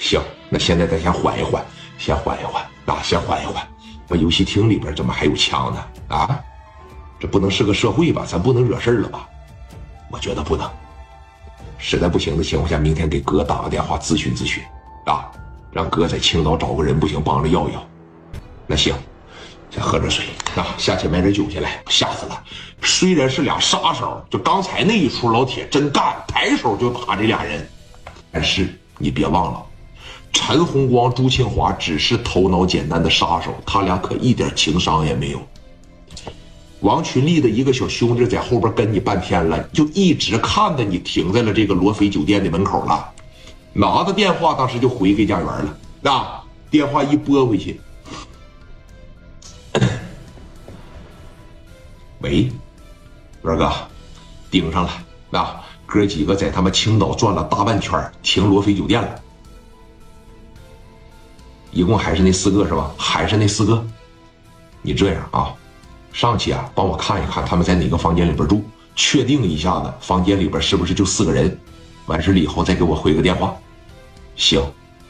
行，那现在咱先缓一缓，先缓一缓啊，先缓一缓。那游戏厅里边怎么还有枪呢？啊，这不能是个社会吧？咱不能惹事了吧？我觉得不能。实在不行的情况下，明天给哥打个电话咨询咨询啊，让哥在青岛找个人，不行帮着要要。那行，先喝点水啊，下去买点酒去来。吓死了！虽然是俩杀手，就刚才那一出，老铁真干，抬手就打这俩人。但是你别忘了，陈红光、朱庆华只是头脑简单的杀手，他俩可一点情商也没有。王群力的一个小兄弟在后边跟你半天了，就一直看着你停在了这个罗非酒店的门口了，拿着电话当时就回给家园了。那电话一拨回去，喂，二哥，盯上了。那哥几个在他们青岛转了大半圈，停罗非酒店了。一共还是那四个是吧？还是那四个。你这样啊。上去啊，帮我看一看他们在哪个房间里边住，确定一下子房间里边是不是就四个人。完事了以后再给我回个电话，行。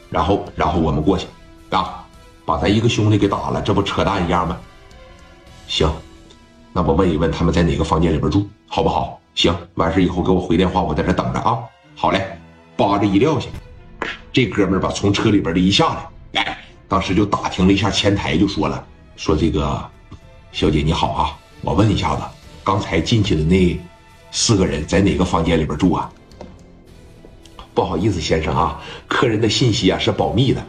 然后，然后我们过去，啊，把咱一个兄弟给打了，这不扯淡一样吗？行，那我问一问他们在哪个房间里边住，好不好？行。完事以后给我回电话，我在这等着啊。好嘞。扒着一撂下，这哥们儿吧从车里边的一下来，当时就打听了一下前台，就说了，说这个。小姐你好啊，我问一下子，刚才进去的那四个人在哪个房间里边住啊？不好意思，先生啊，客人的信息啊是保密的。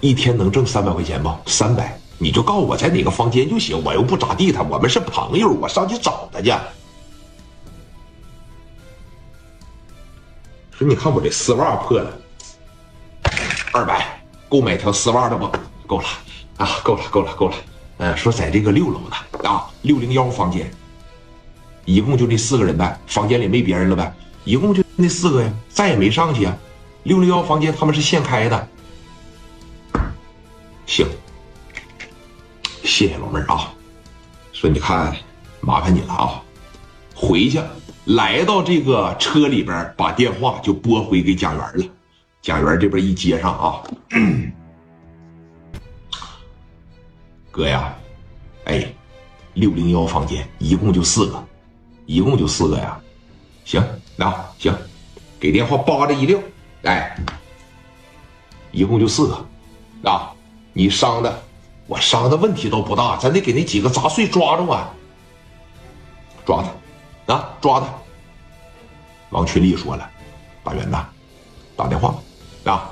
一天能挣三百块钱不？三百，你就告诉我在哪个房间就行，我又不咋地，他我们是朋友，我上去找他去。你看我这丝袜破了。二百，够买条丝袜的不？够了啊，够了，够了，够了。呃，说在这个六楼呢啊，六零幺房间，一共就这四个人呗，房间里没别人了呗，一共就那四个呀，再也没上去啊。六零幺房间他们是现开的，行，谢谢老妹儿啊。说你看，麻烦你了啊，回去来到这个车里边，把电话就拨回给贾元了。贾元这边一接上啊，哥呀，哎，六零幺房间一共就四个，一共就四个呀。行，那行，给电话扒着一撂，哎，一共就四个啊。你伤的，我伤的问题都不大，咱得给那几个杂碎抓住啊，抓他啊，抓他。王群力说了，大元呐，打电话。啊！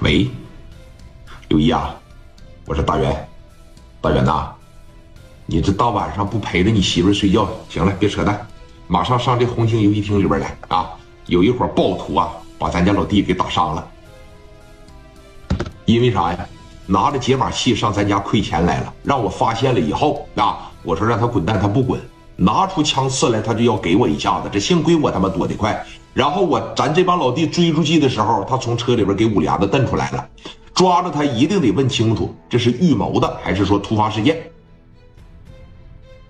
喂，刘一啊，我是大元，大元呐，你这大晚上不陪着你媳妇睡觉？行了，别扯淡，马上上这红星游戏厅里边来啊！有一伙暴徒啊，把咱家老弟给打伤了，因为啥呀？拿着解码器上咱家亏钱来了，让我发现了以后啊，我说让他滚蛋，他不滚，拿出枪刺来，他就要给我一下子。这幸亏我他妈躲得快，然后我咱这帮老弟追出去的时候，他从车里边给五连子瞪出来了，抓着他一定得问清楚，这是预谋的还是说突发事件？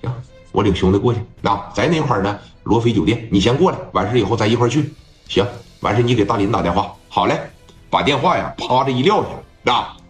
行，我领兄弟过去，啊，在哪块呢？罗非酒店，你先过来，完事以后咱一块去。行，完事你给大林打电话。好嘞，把电话呀啪的一撂下，啊。